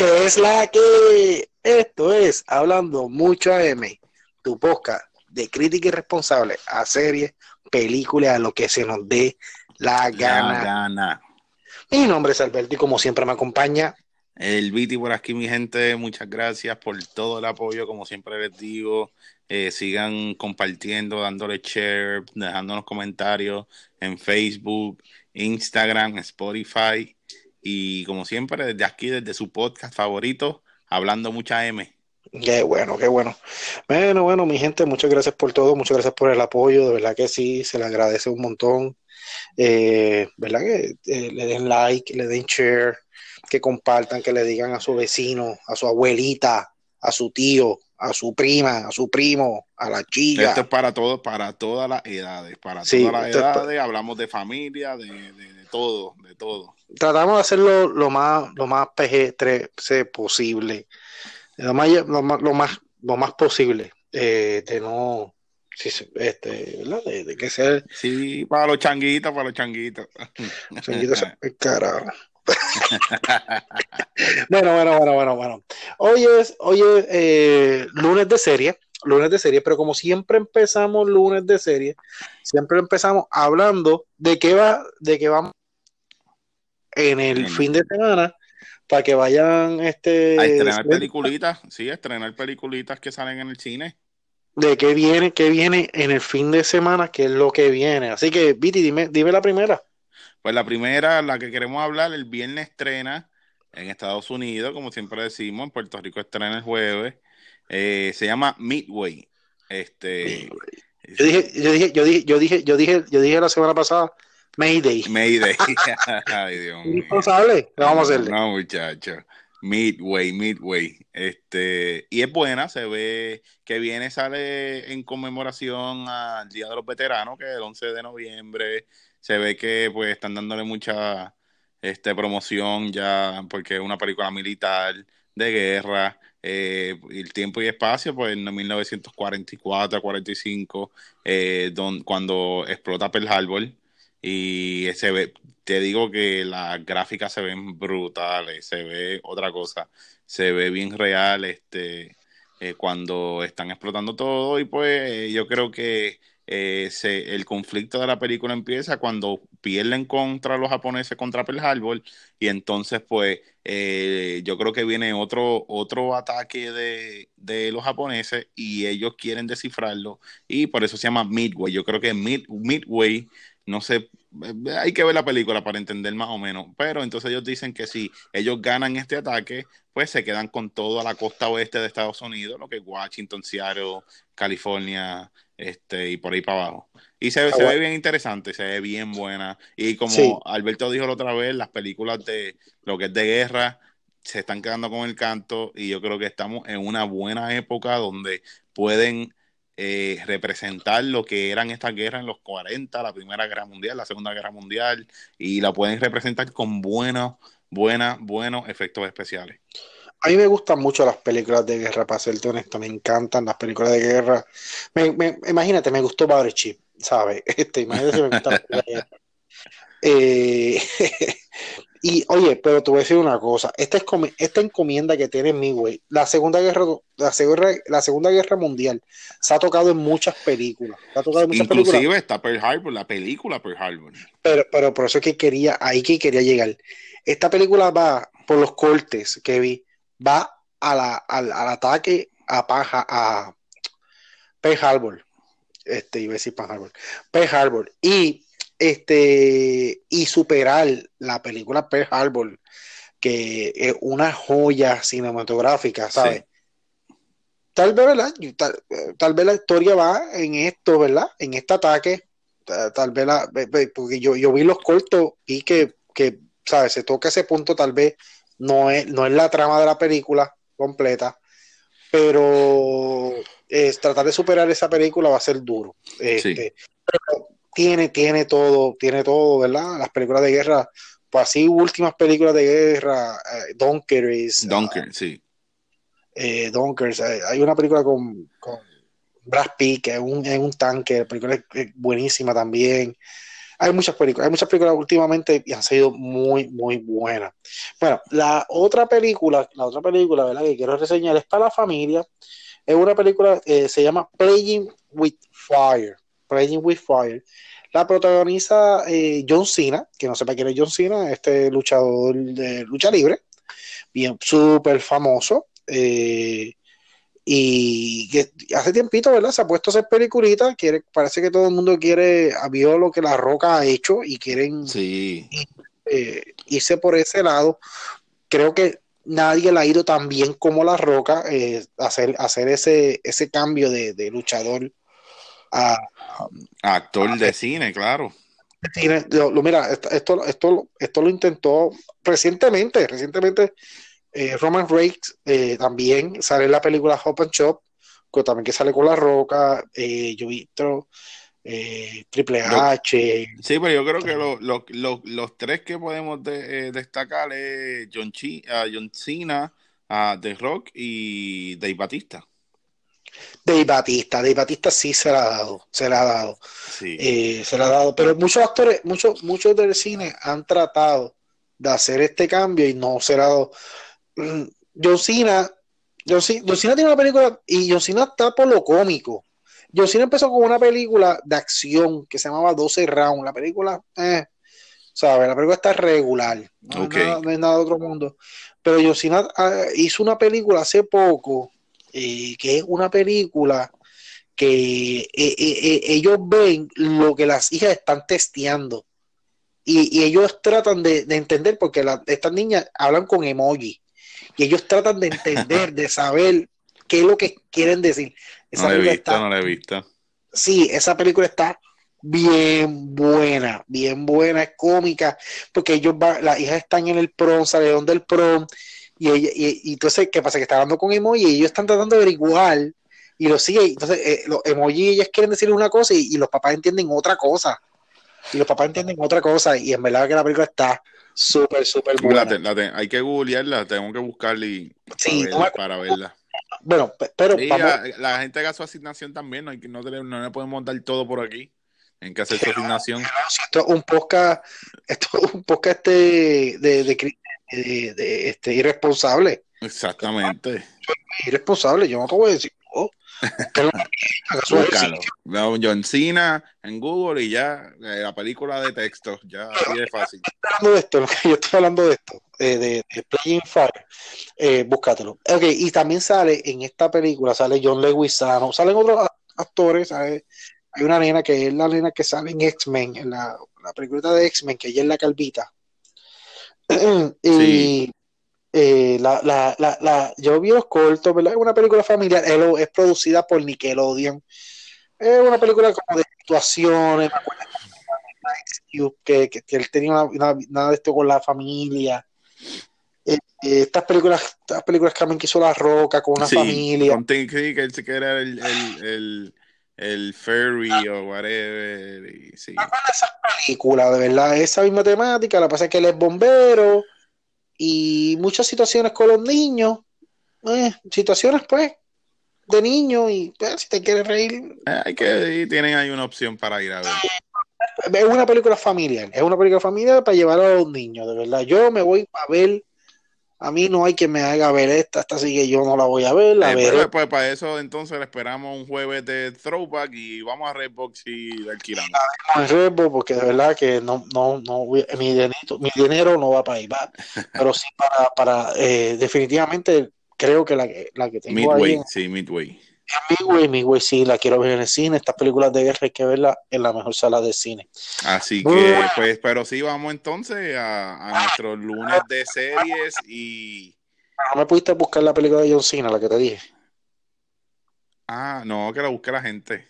que es la que esto es Hablando Mucho AM, tu podcast de crítica irresponsable a series, películas, a lo que se nos dé la gana. La gana. Mi nombre es Alberto y como siempre me acompaña El Viti por aquí, mi gente, muchas gracias por todo el apoyo, como siempre les digo. Eh, sigan compartiendo, dándole share, dejándonos comentarios en Facebook, Instagram, Spotify y como siempre desde aquí, desde su podcast favorito, Hablando Mucha M. Qué bueno, qué bueno. Bueno, bueno, mi gente, muchas gracias por todo, muchas gracias por el apoyo, de verdad que sí, se le agradece un montón. Eh, ¿Verdad que eh, le den like, le den share, que compartan, que le digan a su vecino, a su abuelita, a su tío, a su prima, a su primo, a la chica. Esto es para todos, para todas las edades, para Sí, todas las edades, hablamos de familia, de todo, de todo. Tratamos de hacerlo lo más, lo más PG-13 posible, lo más, lo más, lo más, lo más posible, eh, de no, sí, este, ¿verdad? De, de que sea Sí, para los changuitos, para los changuitos. Changuito se- el carajo. Bueno, bueno, bueno, bueno, bueno. Hoy es, hoy es eh, lunes de serie, lunes de serie, pero como siempre empezamos lunes de serie, siempre empezamos hablando de qué va, de qué vamos en el fin de semana para que vayan este A estrenar peliculitas, sí, a estrenar peliculitas que salen en el cine. de qué viene, qué viene en el fin de semana, qué es lo que viene. Así que, Viti, dime, dime la primera. Pues la primera, la que queremos hablar, el viernes estrena en Estados Unidos, como siempre decimos, en Puerto Rico estrena el jueves. Eh, se llama Midway. Este, Yo dije, yo dije, yo dije, yo dije, yo dije, yo dije la semana pasada, Mayday. Mayday. Ay, Dios mío. Irresponsable. ¿Qué vamos a hacerle? No, muchacho. Midway, Midway. Este, y es buena, se ve que viene, sale en conmemoración al Día de los Veteranos, que es el 11 de noviembre. Se ve que pues están dándole mucha este, promoción ya, porque es una película militar de guerra. Eh, el tiempo y espacio, pues en 1944 45, eh, cuando explota Pearl Harbor. Y se ve, te digo que las gráficas se ven brutales, se ve otra cosa, se ve bien real este eh, cuando están explotando todo y pues eh, yo creo que eh, el conflicto de la película empieza cuando pierden contra los japoneses contra Pearl Harbor y entonces pues eh, yo creo que viene otro otro ataque de, de los japoneses y ellos quieren descifrarlo y por eso se llama Midway, yo creo que Mid, Midway no sé, eh, hay que ver la película para entender más o menos, pero entonces ellos dicen que si ellos ganan este ataque, pues se quedan con toda la costa oeste de Estados Unidos, lo que es Washington, Seattle, California, este, y por ahí para abajo. Y se, se ve bien interesante, se ve bien buena. Y como Sí. Alberto dijo la otra vez, las películas de lo que es de guerra se están quedando con el canto y yo creo que estamos en una buena época donde pueden eh, representar lo que eran estas guerras en los 40, la Primera Guerra Mundial, la Segunda Guerra Mundial, y la pueden representar con buenos, buenas, buenos efectos especiales. A mí me gustan mucho las películas de guerra, para serte honesto, me encantan las películas de guerra. Me, me- imagínate, me gustó Battleship, ¿sabes? Este, imagínate si me gustan las películas de guerra. Eh, y oye, pero te voy a decir una cosa, esta, es esta encomienda que tiene Midway, la Segunda Guerra, la Segunda, la Segunda Guerra Mundial, se ha tocado en muchas películas, se ha tocado en muchas películas. Inclusive está Pearl Harbor, la película Pearl Harbor. Pero, pero por eso es que quería, ahí que quería llegar. Esta película va, por los cortes que vi, va a la, al, al ataque a Paja, a Pearl Harbor. Este, iba a decir Pearl Harbor. Pearl Harbor. Y este, y superar la película Pearl Harbor, que es una joya cinematográfica, ¿sabes? Tal vez, ¿verdad? Tal, tal vez la historia va en esto, ¿verdad? En este ataque ta- tal vez la, porque yo, yo vi los cortos y que, que, ¿sabes? Se toca ese punto, tal vez no es, no es la trama de la película completa, pero es, tratar de superar esa película va a ser duro. Este, pero tiene, tiene todo, tiene todo, ¿verdad? Las películas de guerra, pues así últimas películas de guerra, eh, Dunkers, Dunker, sí. eh, Dunkers, eh, hay una película con, con Brad Pitt, que es un, es un tanque, la película es, es buenísima también. hay muchas películas, hay muchas películas últimamente y han sido muy, muy buenas. Bueno, la otra película, la otra película, ¿verdad? Que quiero reseñar es para la familia. Es una película que se llama Playing with Fire. Playing with Fire. La protagoniza eh, John Cena, que no sepa quién es John Cena, este luchador de lucha libre, bien, súper famoso. Eh, y que hace tiempito, ¿verdad? Se ha puesto a hacer peliculitas, quiere, parece que todo el mundo quiere, vio lo que La Roca ha hecho y quieren sí. eh, irse por ese lado. Creo que nadie le ha ido tan bien como La Roca eh, hacer, hacer ese, ese cambio de, de luchador a, actor de cine, claro. Lo, lo, mira, esto, esto, esto, lo intentó recientemente, recientemente eh, Roman Reigns eh, también sale en la película Hop and Shop, que también que sale con La Roca, eh, eh, Triple H. Sí, pero yo creo que lo, lo, lo, los tres que podemos de, destacar es John, Chi, uh, John Cena, uh, The Rock y Dave Batista. Dave Batista, Dave Batista sí se la ha dado, se la ha dado, sí. eh, se la ha dado, pero muchos actores, muchos, muchos del cine han tratado de hacer este cambio y no se la ha dado. John Cena, John Cena, John Cena tiene una película y John Cena está por lo cómico. John Cena empezó con una película de acción que se llamaba 12 Rounds. La película, eh, ¿sabes? La película está regular. No, okay. es nada, no, es nada, de otro mundo. Pero John Cena uh, hizo una película hace poco eh, que es una película que eh, eh, ellos ven lo que las hijas están testeando y, y ellos tratan de, de entender porque la, estas niñas hablan con emoji y ellos tratan de entender, de saber qué es lo que quieren decir. Esa no la he visto, está, no la he visto. Sí, esa película está bien buena, bien buena, es cómica, porque ellos van, las hijas están en el prom, salieron del prom, y, ella, y, y, entonces, ¿qué pasa? Que está hablando con emoji y ellos están tratando de averiguar y lo sigue. Entonces, eh, los emoji ellas quieren decir una cosa y, y, los papás entienden otra cosa. Y los papás entienden otra cosa. Y en verdad que la película está súper, súper buena. La, la, hay que googlearla, tengo que buscarla y sí, para, verla, para verla. Bueno, pero sí. La, la, gente haga su asignación también, no, hay no, no le podemos dar todo por aquí. En que hacer su asignación. Esto es un podcast, esto es un podcast de, de, de, de, de este, irresponsable. Exactamente. Irresponsable, yo no te voy a decir. Oh, no, John Cena en Google y ya eh, la película de texto, ya de fácil. Hablando de esto, yo estoy hablando de esto, eh, de, de Playing Fire, eh, búscatelo. Ok, y también sale en esta película, sale John Leguizano, salen otros actores, sale, hay una nena que es la nena que sale en X-Men, en la, la película de X-Men, que ella es la calvita y sí. eh, la, la, la, la, yo vi los cortos, ¿verdad? Es una película familiar, es producida por Nickelodeon. Es una película como de situaciones, que, que, que él tenía una, nada de esto con la familia. Eh, eh, estas películas, estas películas que también quiso La Roca con una sí, familia. Con que él se era el, el, el el ferry o whatever. Y, sí. esas películas, de verdad, esa misma temática, la pasa es que él es bombero y muchas situaciones con los niños, eh, situaciones pues de niños y pues, si te quieres reír. Eh, hay que, tienen ahí una opción para ir a ver. Es una película familiar, es una película familiar para llevar a los niños, de verdad. Yo me voy a ver a mí no hay que me haga ver esta, esta sí que yo no la voy a ver. La eh, pues, pues, para eso entonces le esperamos un jueves de throwback y vamos a Redbox y la alquilamos. A Redbox porque de verdad que no, no, no mi, dinero, mi dinero no va para ahí, va. pero sí para, para eh, definitivamente creo que la, la que tengo Midway, ahí, sí, Midway. Midway, Midway sí, la quiero ver en el cine. Estas películas de guerra hay que verlas en la mejor sala de cine. Así que, pues, pero sí, vamos entonces a, a nuestros lunes de series y. No me pudiste buscar la película de John Cena, la que te dije. Ah, no, que la busque la gente.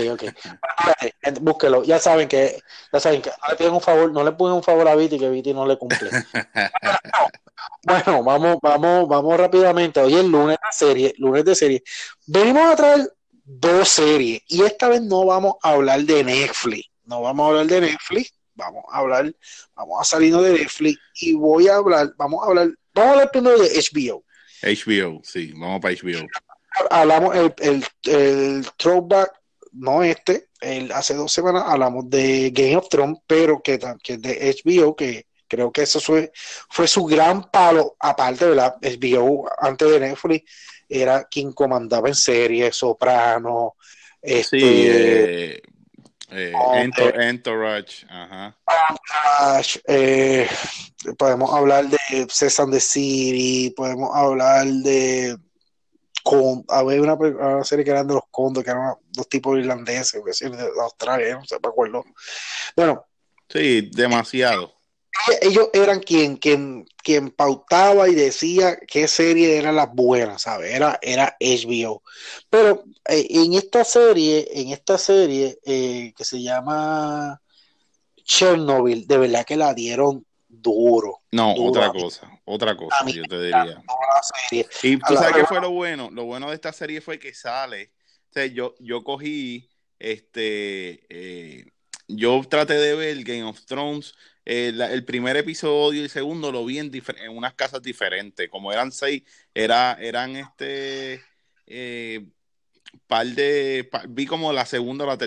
Ok, ok. Búsquelo. Ya saben que, ya saben que no le piden un favor, no le piden un favor a Viti que Viti no le cumple. bueno, vamos, vamos, vamos rápidamente. Hoy es lunes de serie, lunes de serie. Venimos a traer dos series y esta vez no vamos a hablar de Netflix. No vamos a hablar de Netflix. Vamos a hablar, vamos a salirnos de Netflix y voy a hablar, vamos a hablar, vamos a hablar primero de HBO. HBO, sí, vamos para HBO. Hablamos el, el, el throwback no este, el, hace dos semanas hablamos de Game of Thrones, pero que, que es de HBO, que creo que eso fue, fue su gran palo, aparte, ¿verdad? HBO antes de Netflix era quien comandaba en serie, Soprano, este, sí, eh, eh, Entourage, ajá. Eh, podemos hablar de César de City, podemos hablar de con, había una, una, serie que eran de los condos, que eran dos tipos irlandeses, de Australia, no sé, me acuerdo. Bueno. Sí, demasiado. Ellos eran quien, quien, quien pautaba y decía qué serie eran las buenas, ¿sabes? Era, era HBO. Pero eh, en esta serie, en esta serie eh, que se llama Chernobyl, de verdad que la dieron duro. No, otra cosa, otra cosa, yo te diría. Y tú sabes qué fue lo bueno, lo bueno de esta serie fue que sale, yo, yo cogí, este, eh, yo traté de ver Game of Thrones, eh, el primer episodio y el segundo lo vi en, unas casas diferentes, como eran seis, era, eran este, eh, par de, vi como la segunda la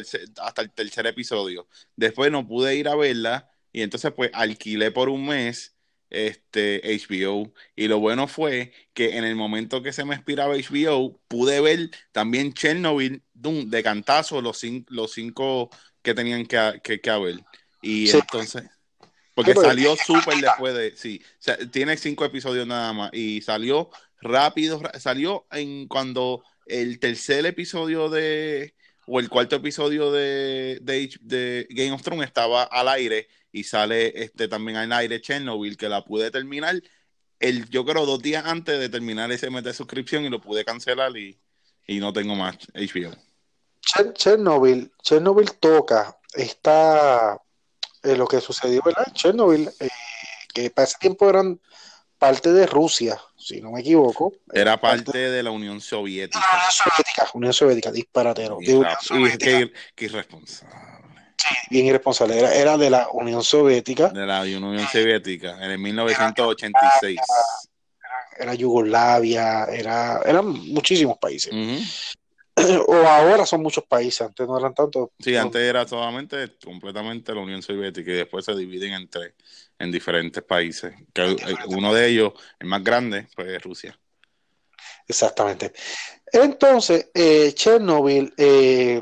hasta el tercer episodio, después no pude ir a verla y entonces pues alquilé por un mes este HBO y lo bueno fue que en el momento que se me expiraba HBO pude ver también Chernobyl de cantazo los, cinco, los cinco que tenían que, que, haber. Y entonces porque salió súper después de sí tiene cinco episodios nada más y salió rápido salió en cuando el tercer episodio de o el cuarto episodio de, de, de Game of Thrones estaba al aire y sale este también al aire Chernobyl, que la pude terminar, el, yo creo dos días antes de terminar ese mes de suscripción y lo pude cancelar y, no tengo más HBO. Chernobyl, Chernobyl toca está eh, lo que sucedió en Chernobyl, eh, que para ese tiempo eran parte de Rusia, si no me equivoco. Era parte, de la Unión Soviética. Unión Soviética, Unión Soviética, disparatero. Qué irresponsable bien irresponsable. Era, de la Unión Soviética. De la Unión Soviética, en el 1986. Era, Yugoslavia, era, eran muchísimos países. O ahora son muchos países, antes no eran tantos. Sí, antes era solamente completamente la Unión Soviética y después se dividen entre en diferentes países. Que uno de ellos, el más grande, fue Rusia. Exactamente. Entonces, eh, Chernobyl eh,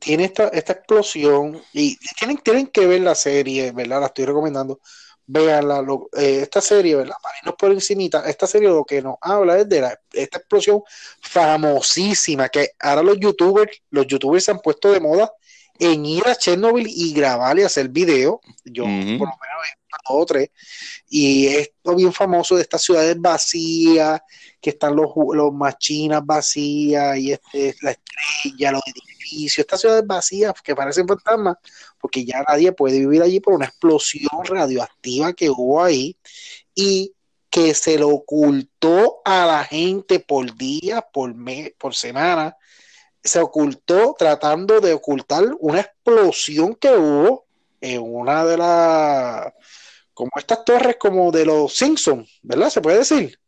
tiene esta, esta explosión y tienen, tienen que ver la serie, ¿verdad? La estoy recomendando. Veanla, eh, esta serie, ¿verdad? Para irnos por encimita, esta serie lo que nos habla es de la, esta explosión famosísima que ahora los youtubers, los youtubers se han puesto de moda en ir a Chernobyl y grabar y hacer video. Yo por lo menos o tres. Y esto bien famoso de estas ciudades vacías, que están los, los machinas vacías y este, la estrella, los edificios, estas ciudades vacías que parecen fantasmas, porque ya nadie puede vivir allí por una explosión radioactiva que hubo ahí y que se lo ocultó a la gente por días, por mes, por semana, se ocultó tratando de ocultar una explosión que hubo en una de las como estas torres como de los Simpsons, ¿verdad? Se puede decir.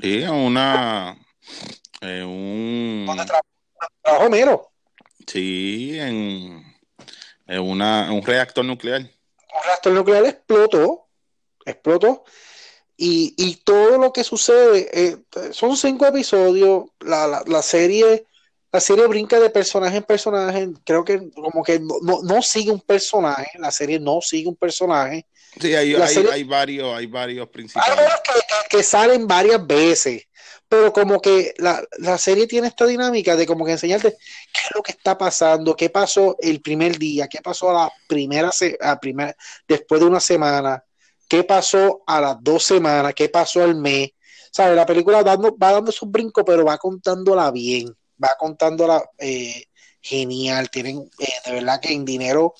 Sí, una eh, un trabajó Mero. Sí, en, una, un reactor nuclear. Un reactor nuclear explotó, explotó, y, y todo lo que sucede, eh, son cinco episodios, la, la, serie la serie brinca de personaje en personaje, creo que como que no, no, sigue un personaje, la serie no sigue un personaje. Sí, hay, hay, varios, hay varios principales. Hay que, que, salen varias veces, pero como que la, serie tiene esta dinámica de como que enseñarte qué es lo que está pasando, qué pasó el primer día, qué pasó a la primera, a después de una semana, qué pasó a las dos semanas, qué pasó al mes. ¿Sabes? La película dando, va dando sus brincos, pero va contándola bien, va contándola eh, genial. Tienen, eh, de verdad que en dinero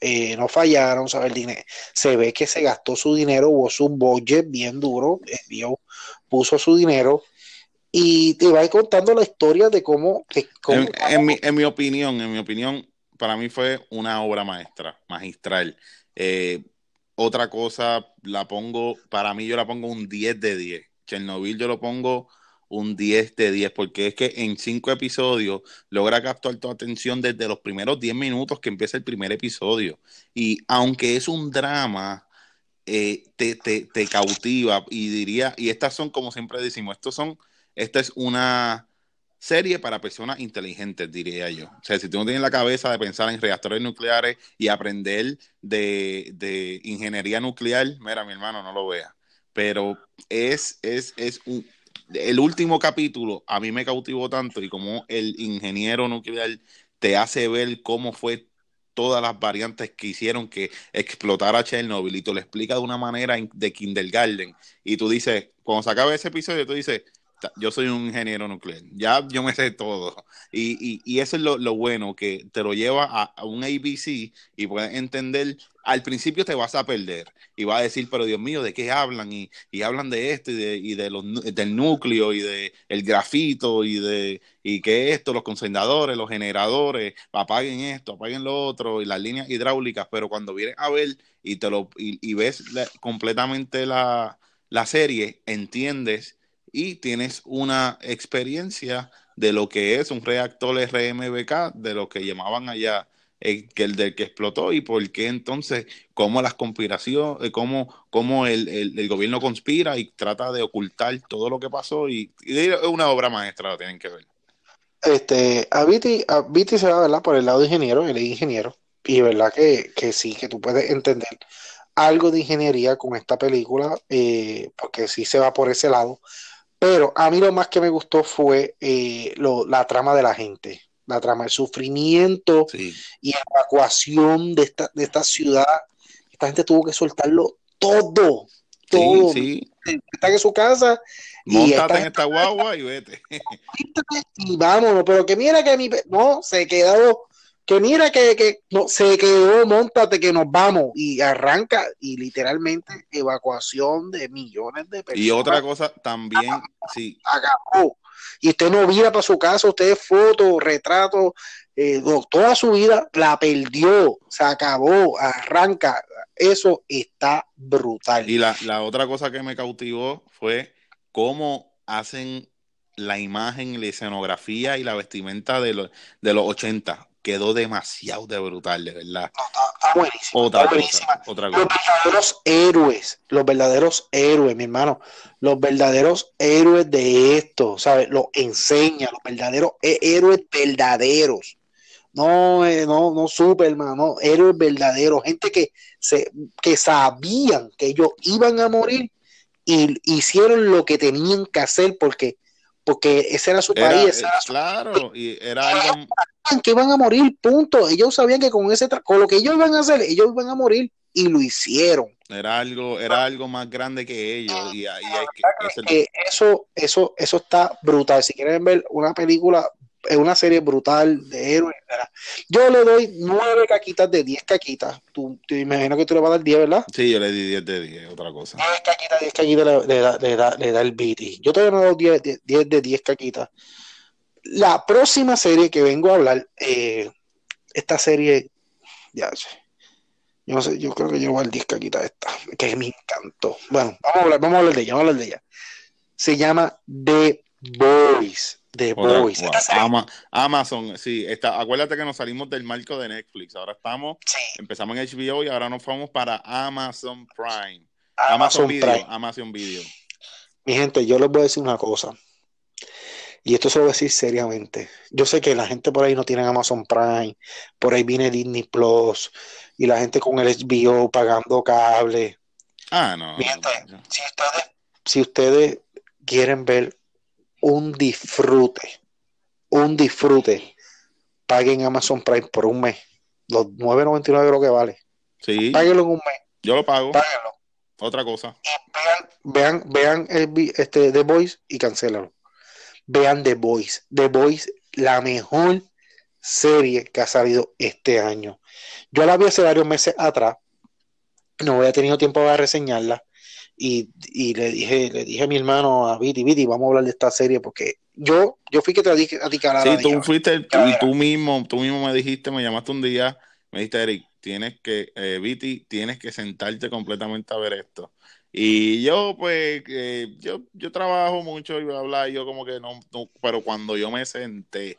eh, no fallaron, ¿sabes? El dinero, se ve que se gastó su dinero, hubo su budget bien duro, eh, puso su dinero y te va contando la historia de cómo... en, mi, en, mi, opinión, en mi opinión, para mí fue una obra maestra, magistral. Eh, otra cosa, la pongo, para mí yo la pongo un 10 de 10. Chernobyl yo lo pongo un 10 de 10, porque es que en cinco episodios logra captar tu atención desde los primeros 10 minutos que empieza el primer episodio. Y aunque es un drama, eh, te, te, te, cautiva y diría, y estas son, como siempre decimos, estos son, esta es una serie para personas inteligentes, diría yo. O sea, si tú no tienes la cabeza de pensar en reactores nucleares y aprender de, de ingeniería nuclear, mira, mi hermano, no lo vea. Pero es, es, es un, el último capítulo a mí me cautivó tanto y como el ingeniero nuclear te hace ver cómo fue todas las variantes que hicieron que explotara Chernobyl y te lo explica de una manera de kindergarten. Y tú dices, cuando se acabe ese episodio, tú dices, yo soy un ingeniero nuclear, ya yo me sé todo. Y, y, eso es lo, lo, bueno, que te lo lleva a, a, un ABC y puedes entender, al principio te vas a perder y vas a decir, pero Dios mío, ¿de qué hablan? Y, y hablan de esto y, de, y de los, del núcleo y de grafito y de y que esto, los concentradores, los generadores, apaguen esto, apaguen lo otro y las líneas hidráulicas, pero cuando vienes a ver y, te lo, y, y ves completamente la, la serie, entiendes y tienes una experiencia de lo que es un reactor RMBK, de lo que llamaban allá el, que el del que explotó y por qué entonces, cómo las conspiraciones, eh, cómo, cómo el, el, el, gobierno conspira y trata de ocultar todo lo que pasó y, y es una obra maestra, la tienen que ver. Este, a Viti, a Viti se va, ¿verdad? Por el lado de ingeniero, él es ingeniero, y verdad que, que sí, que tú puedes entender algo de ingeniería con esta película, eh, porque sí se va por ese lado, pero a mí lo más que me gustó fue eh, lo, la trama de la gente, la trama, el sufrimiento Sí. y evacuación de esta, de esta ciudad. Esta gente tuvo que soltarlo todo, todo. Sí, sí. Están en su casa y Montate en esta guagua y vete. y vámonos, pero que mira que mi no se quedó, que mira que, que no se quedó, montate que nos vamos y arranca y literalmente evacuación de millones de personas. Y otra cosa también, sí, acabó. Y usted no vira para su casa, usted fotos, retratos, eh, toda su vida la perdió, se acabó, arranca. Eso está brutal. Y la, la otra cosa que me cautivó fue cómo hacen la imagen, la escenografía y la vestimenta de los, de los 80. Quedó demasiado de brutal, de verdad. No, está, está buenísimo. Otra está cosa, buenísima. otra Los cosa. verdaderos héroes, los verdaderos héroes, mi hermano, los verdaderos héroes de esto, ¿sabes? Lo enseña, los verdaderos hé- héroes verdaderos. No, eh, no, no Superman, no, héroes verdaderos, gente que, se, que sabían que ellos iban a morir y hicieron lo que tenían que hacer porque, porque ese era su Era, país, ese era su claro, y era algo, que iban a morir, punto. Ellos sabían que con ese tra- con lo que ellos iban a hacer, ellos iban a morir y lo hicieron. era algo, era algo más grande que ellos. Y ahí hay que, es el- eso, eso, eso está brutal. Si quieren ver una película, es una serie brutal de héroes, ¿verdad? yo le doy nueve caquitas de diez caquitas. Tú, me imagino que tú le vas a dar 10, ¿verdad? sí, yo le di 10 de 10, otra cosa. 10 caquitas, 10 caquitas le, le da, le, da, le da el BT. Yo todavía no doy 10, 10, 10 de 10 caquitas. La próxima serie que vengo a hablar, eh, esta serie, ya sé. Yo no sé, yo creo que yo voy al 10 caquitas esta, que me encantó. Bueno, vamos a hablar, vamos a hablar de ella, vamos a hablar de ella. Se llama The Boys. The Boys. wow, Ama- Amazon, sí, está, acuérdate que nos salimos del marco de Netflix. Ahora estamos, sí, empezamos en HBO y ahora nos fuimos para Amazon Prime. Amazon Amazon Video, Prime. Amazon Video. Mi gente, yo les voy a decir una cosa. Y esto se lo voy a decir seriamente. Yo sé que la gente por ahí no tiene Amazon Prime, por ahí viene Disney Plus, y la gente con el HBO pagando cable. Ah, no. Mi gente, no. si ustedes, si ustedes quieren ver un disfrute, un disfrute, paguen Amazon Prime por un mes. Los 9.99 creo que vale. Sí, Páguenlo en un mes, yo lo pago. páguenlo. Otra cosa. Vean, vean, vean el, este, The Voice y cancélalo. Vean The Voice. The Voice, la mejor serie que ha salido este año. Yo la vi hace varios meses atrás. No había tenido tiempo para reseñarla. Y, y le dije, le dije a mi hermano, a Viti, Viti, vamos a hablar de esta serie porque yo, yo fui que te dije a ti hablara Sí, tú fuiste el- y tú mismo, tú mismo me dijiste, me llamaste un día, me dijiste, Eric, tienes que, eh, Viti, tienes que sentarte completamente a ver esto. Y yo, pues, eh, yo, yo trabajo mucho y bla, bla, y yo como que no, pero cuando yo me senté,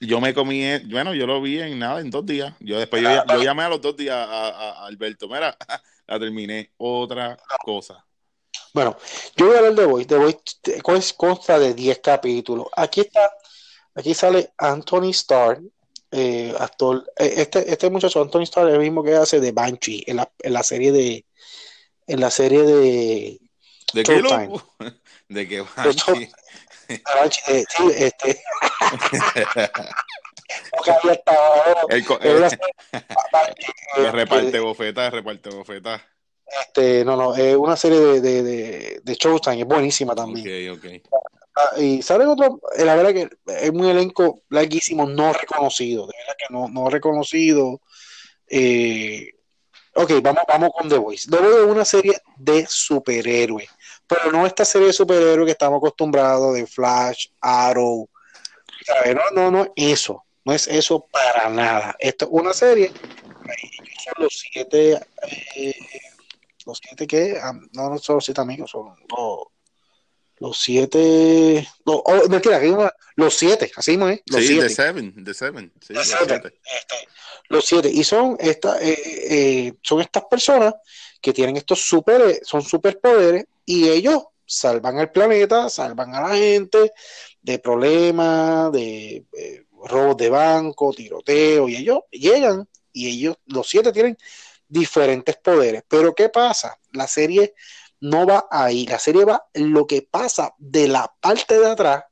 yo me comí, eh, bueno, yo lo vi en nada, en dos días. Yo después, yo, yo llamé a los dos días a, a, Alberto, mira, la terminé, otra cosa. Bueno, yo voy a hablar de Voice. The Voice consta de 10 capítulos. Aquí está, aquí sale Anthony Starr, eh, actor. Este, este muchacho, Anthony Starr, es el mismo que hace de Banshee en la, en la serie de en la serie de ¿De qué? ¿De qué Banshee? Eh, sí, este. El, el, el, reparte bofeta, reparte bofeta. Este, no, no, es una serie de, de, de, de Showtime, es buenísima también. Ok. Ah, y sale otro, eh, la verdad que es muy elenco larguísimo, no reconocido, de verdad que no, no reconocido. Eh, ok, vamos, vamos con The Voice. The Voice es una serie de superhéroes, pero no esta serie de superhéroes que estamos acostumbrados de Flash, Arrow. No, no, no, eso, no es eso para nada. Esto es una serie, son los siete eh, los siete que, ah, no, no son los siete amigos, son los, siete, no, oh, mentira, los siete, así mismo, ¿eh? Los sí, siete. The Seven, The Seven, sí, los, siete. Este, los siete, y son, esta, eh, eh, son estas personas que tienen estos super, son superpoderes, y ellos salvan el planeta, salvan a la gente de problemas, de eh, robos de banco, tiroteo, y ellos llegan, y ellos, los siete tienen diferentes poderes. Pero ¿qué pasa? La serie no va ahí, la serie va lo que pasa de la parte de atrás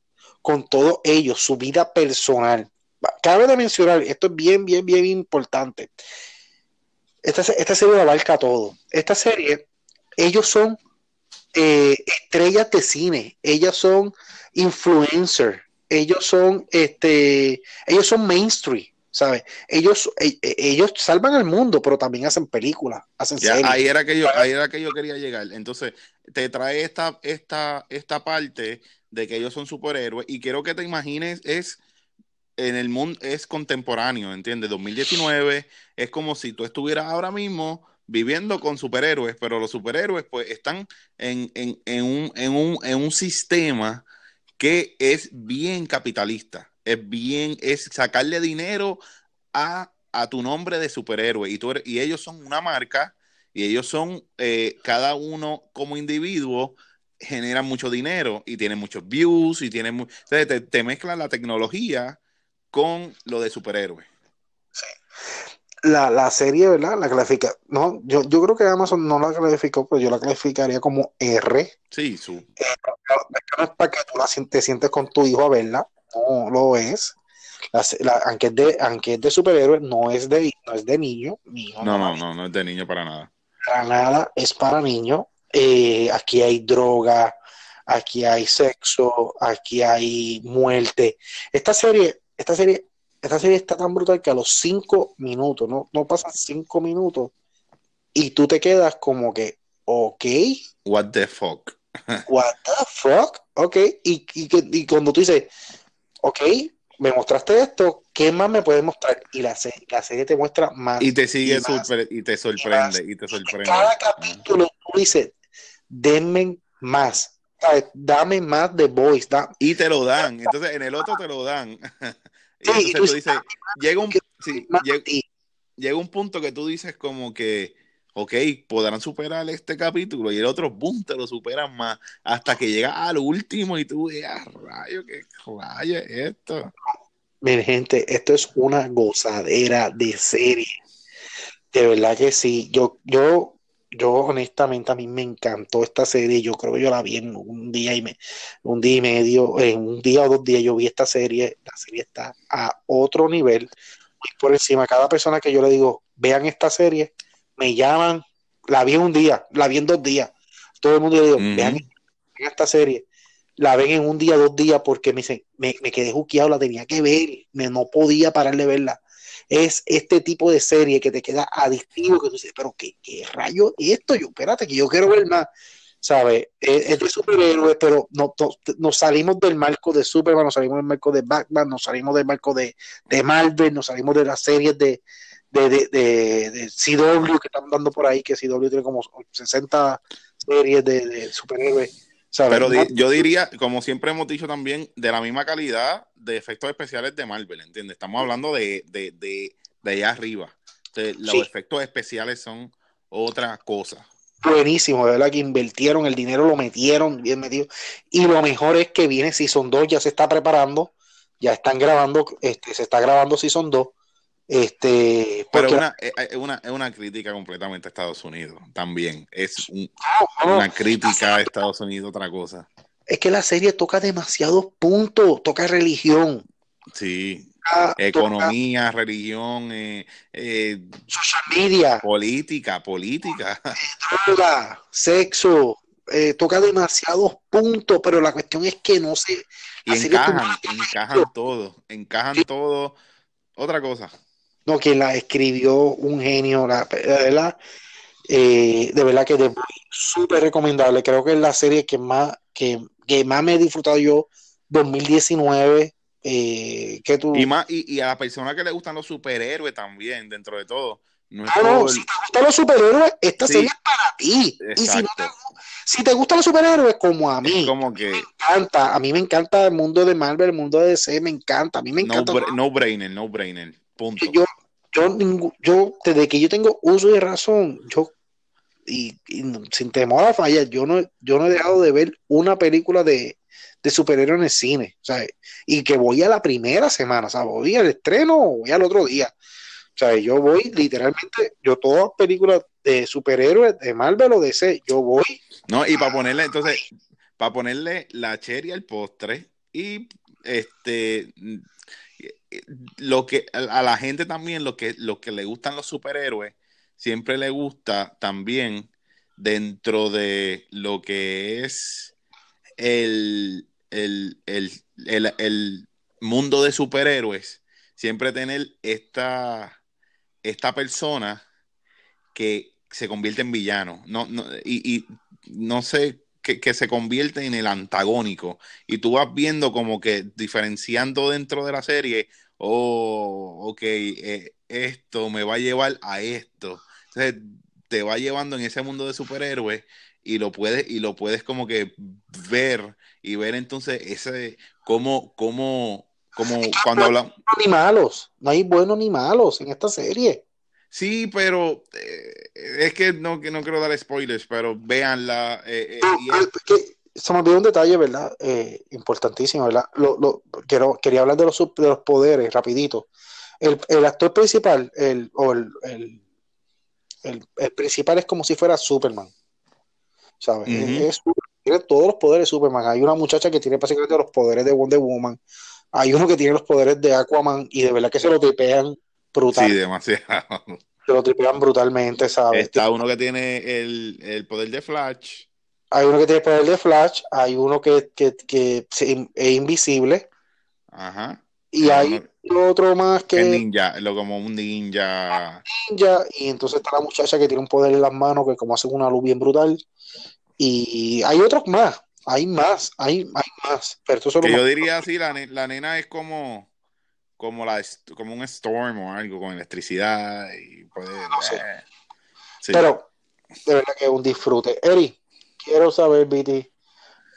con todos ellos, su vida personal. Cabe de mencionar, esto es bien, bien, bien importante. Esta, esta serie abarca todo. Esta serie, ellos son eh, estrellas de cine, ellas son influencers, ellos son, este, ellos son mainstream. ¿Sabes? Ellos, e, e, ellos salvan al mundo, pero también hacen películas, hacen series. Ahí era que yo, ahí era que yo quería llegar. Entonces, te trae esta, esta, esta parte de que ellos son superhéroes y quiero que te imagines es en el mundo es contemporáneo, ¿entiendes? 2019 es como si tú estuvieras ahora mismo viviendo con superhéroes, pero los superhéroes pues están en, en, en, un, en, un, en un sistema que es bien capitalista es bien, es sacarle dinero a, tu nombre de superhéroe. Y, tú y ellos son una marca y ellos son, eh, cada uno como individuo, generan mucho dinero y tienen muchos views y tienen... te, te mezclan la tecnología con lo de superhéroes. Sí. La, la, serie, ¿verdad? La clasifica. No, yo, yo creo que Amazon no la clasificó, pero yo la clasificaría como R. Sí, su. Eh, no es para que tú la, te sientes con tu hijo a verla no lo es. La, aunque, es de, aunque es de superhéroe, no es de, no es de niño. no, no, no, no, es de niño para nada. Para nada, es para niño. Eh, aquí hay droga, aquí hay sexo, aquí hay muerte. Esta serie, esta serie, esta serie está tan brutal que a los cinco minutos, no, no pasan cinco minutos, y tú te quedas como que, ok. What the fuck? What the fuck? Ok, y, y, y cuando tú dices, ok, me mostraste esto, ¿qué más me puedes mostrar? Y la, la serie te muestra más. Y te sigue y, te sorprende, y, te sorprende. Cada capítulo tú dices, denme más, dame más de voice. y te lo dan, entonces en el otro te lo dan. y entonces tú, dices, llega un, llega un punto que tú dices como que ok, podrán superar este capítulo y el otro, boom, te lo superan más hasta que llega al último y tú veas, rayo, qué rayo es esto. Miren, gente, esto es una gozadera de serie. De verdad que sí. Yo, yo, yo honestamente a mí me encantó esta serie. Yo creo que yo la vi en un día y me, un día y medio, en un día o dos días yo vi esta serie. La serie está a otro nivel. Y por encima, cada persona que yo le digo, vean esta serie, me llaman, la vi en un día, la vi en dos días. Todo el mundo le digo, vean, esta serie. La ven en un día, dos días, porque me, me, me quedé juqueado, la tenía que ver, me, no podía parar de verla. Es este tipo de serie que te queda adictivo, que tú dices, pero ¿qué, qué rayo es esto? Yo, espérate, que yo quiero ver más. ¿Sabes? Es, de superhéroes, pero no, nos salimos del marco de Superman, nos salimos del marco de Batman, nos salimos del marco de, de Marvel, nos salimos de las series de, de, de, de, CW que están dando por ahí, que CW tiene como 60 series de, superhéroes. Pero yo diría, como siempre hemos dicho también, de la misma calidad de efectos especiales de Marvel, ¿entiendes? Estamos hablando de, de, de, de allá arriba. los efectos especiales son otra cosa. Buenísimo, de verdad que invirtieron el dinero, lo metieron bien metido. Y lo mejor es que viene Season 2, ya se está preparando, ya están grabando, este, se está grabando Season 2 este, Pero una, es, eh, eh, una, es una crítica completamente a Estados Unidos también. Es una crítica a Estados Unidos, otra cosa. Es que la serie toca demasiados puntos, toca religión. Sí. Economía, religión, eh, social media, política, política, droga, sexo, toca demasiados puntos, pero la cuestión es que no se. Y encajan, encajan todo, encajan todo. Otra cosa. No, quien la escribió, un genio, la, de verdad, eh, de verdad que es súper recomendable. Creo que es la serie que más, que, más me he disfrutado yo 2019. Eh, que tú... y, más, y, a la persona que le gustan los superhéroes también, dentro de todo. No ah, si te gustan los superhéroes, esta serie es para ti. Y si, no te, si te gustan los superhéroes, como a mí, como que... me encanta. A mí me encanta el mundo de Marvel, el mundo de DC, me encanta. A mí me encanta. No, brainer, no brainer. Punto. Yo, yo, yo, desde que yo tengo uso de razón, yo, y, sin temor a fallar, yo no, yo no he dejado de ver una película de, de superhéroes en el cine, y que voy a la primera semana, o sea, voy al estreno o voy al otro día. O sea, yo voy literalmente, yo todas películas de superhéroes de Marvel o de C, yo voy. No, y para ponerle, entonces, para ponerle la cherry al postre y este lo que a la gente también, lo que, lo que le gustan los superhéroes, siempre le gusta también dentro de lo que es el, el, mundo de superhéroes, siempre tener esta, esta persona que se convierte en villano. No, no, y, y no sé que, se convierte en el antagónico. Y tú vas viendo como que diferenciando dentro de la serie, oh, ok, eh, esto me va a llevar a esto. Entonces te va llevando en ese mundo de superhéroes y lo puedes, y lo puedes como que ver y ver entonces ese, cómo, cómo, como cuando hablamos. Ni malos, no hay buenos ni malos en esta serie. Sí, pero eh, es que no, que no quiero dar spoilers, pero véanla. Eh, eh se me olvidó un detalle, ¿verdad? Eh, importantísimo, ¿verdad? Lo, lo, quiero, quería hablar de los, de los poderes, rapidito. El, el actor principal, el, o el, el, el, principal es como si fuera Superman. ¿Sabes? tiene todos los poderes de Superman. Hay una muchacha que tiene básicamente los poderes de Wonder Woman. Hay uno que tiene los poderes de Aquaman y de verdad que se lo tripean brutal. Sí, demasiado. Se lo tripean brutalmente, ¿sabes? Está uno que tiene el, poder de Flash. Hay uno que tiene el poder de Flash, hay uno que, es invisible. Ajá. Y hay otro más que. Es ninja, lo como un ninja. Ninja, y entonces está la muchacha que tiene un poder en las manos que como hace una luz bien brutal. Y hay otros más, hay más, hay, más. Pero que yo diría así, la, la nena es como como, la, como un storm o algo con electricidad y puede... Eh, Pero de verdad que es un disfrute. Eri, quiero saber, Viti,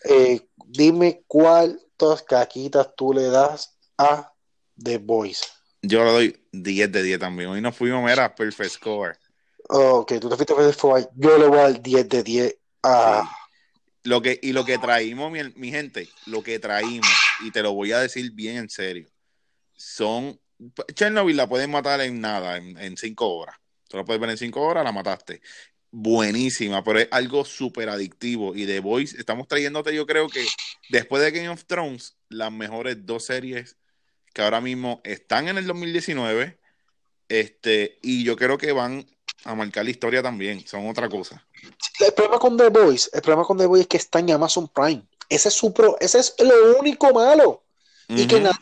eh, dime cuántas caquitas tú le das a The Boys. Yo le doy 10 de 10 también. Hoy nos fuimos, a perfect score. Ok, tú te fuiste perfect score. Yo le voy a dar 10 de 10 a... Lo que, y lo que traímos, mi, mi gente, lo que traímos, y te lo voy a decir bien en serio son. Chernobyl la pueden matar en nada, en, cinco horas. Tú la puedes ver en cinco horas, la mataste. Buenísima, pero es algo súper adictivo. Y The Voice, estamos trayéndote, yo creo que después de Game of Thrones, las mejores dos series que ahora mismo están en el 2019. Este, y yo creo que van a marcar la historia también. Son otra cosa. El problema con The Voice, el problema con The Voice es que está en Amazon Prime. Ese es su pro, ese es lo único malo. Y que nadie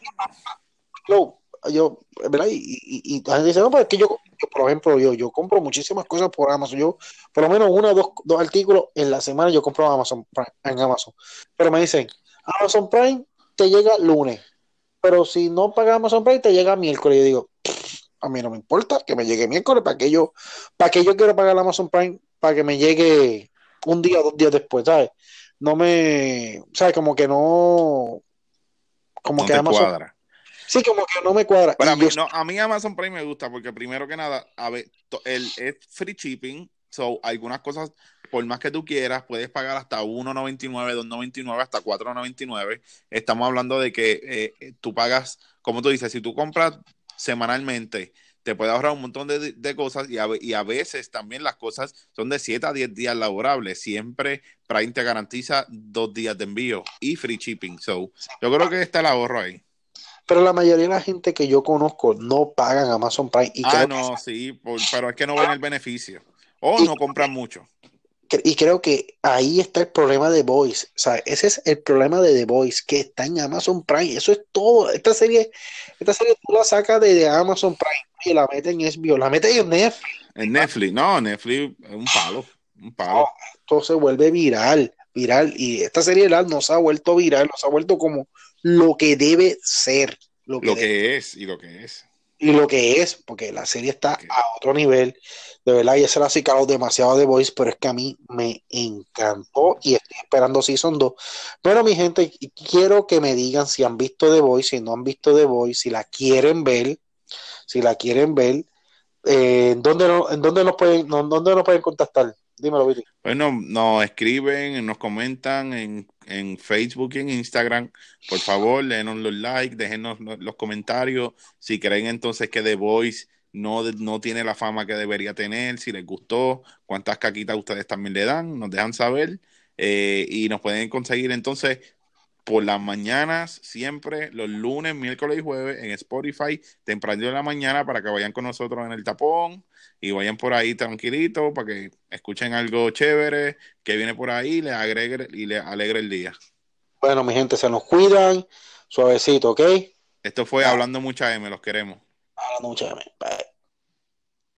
yo, yo ¿verdad? Y, y, y dice, no, pues que yo, por ejemplo, yo, yo compro muchísimas cosas por Amazon. Yo, por lo menos uno o dos, dos artículos en la semana yo compro Amazon en Amazon. Pero me dicen, Amazon Prime te llega lunes. Pero si no pagas Amazon Prime, te llega miércoles. Y yo digo, a mí no me importa que me llegue miércoles. ¿Para que yo, para que yo quiero pagar Amazon Prime? Para que me llegue un día, dos días después, ¿sabes? No me, ¿sabes? Como que no, como No que Amazon, cuadra. Sí, como que no me cuadra. Pero a mí, yo- no, a mí Amazon Prime me gusta porque primero que nada, a ver, el, es free shipping, so algunas cosas, por más que tú quieras, puedes pagar hasta 1.99, 2.99, hasta 4.99. Estamos hablando de que eh, tú pagas, como tú dices, si tú compras semanalmente, te puede ahorrar un montón de, de cosas y a, y a veces también las cosas son de 7 a 10 días laborables. Siempre Prime te garantiza dos días de envío y free shipping. So, yo creo que está el ahorro ahí. Pero la mayoría de la gente que yo conozco no pagan Amazon Prime y ah, no, sí, por- pero es que no ven el beneficio. O Y- no compran mucho. y creo que ahí está el problema de Voice, o sea, ese es el problema de The Voice, que está en Amazon Prime, eso es todo. Esta serie, esta serie tú la sacas de, de Amazon Prime y la metes en HBO, la metes en Netflix. En Netflix, no, Netflix es un palo. Un palo. esto se vuelve viral, viral, y esta serie viral no se ha vuelto viral, no se ha vuelto como lo que debe ser, lo que Lo debe- que es y lo que es. y lo que es, porque la serie está a otro nivel, de verdad, y se la ha ciclado demasiado de Voice, pero es que a mí me encantó y estoy esperando Season 2. Pero mi gente, quiero que me digan si han visto The Voice, si no han visto The Voice, si la quieren ver, si la quieren ver, eh, ¿en dónde, no- dónde nos pueden, no- dónde nos pueden contactar? Dímelo, Billy. Bueno, nos escriben, nos comentan en, en Facebook y en Instagram. Por favor, denos los likes, déjenos lo- los comentarios. Si creen entonces que The Voice no, no tiene la fama que debería tener, si les gustó, cuántas caquitas ustedes también le dan, nos dejan saber. Eh, y nos pueden conseguir entonces por las mañanas, siempre, los lunes, miércoles y jueves, en Spotify, temprano de la mañana, para que vayan con nosotros en el tapón y vayan por ahí tranquilitos para que escuchen algo chévere que viene por ahí y les agregue y les alegre el día. Bueno, mi gente, se nos cuidan, suavecito, ¿ok? Esto fue. Hablando Mucha M, los queremos. Hablando mucho de mí. Bye.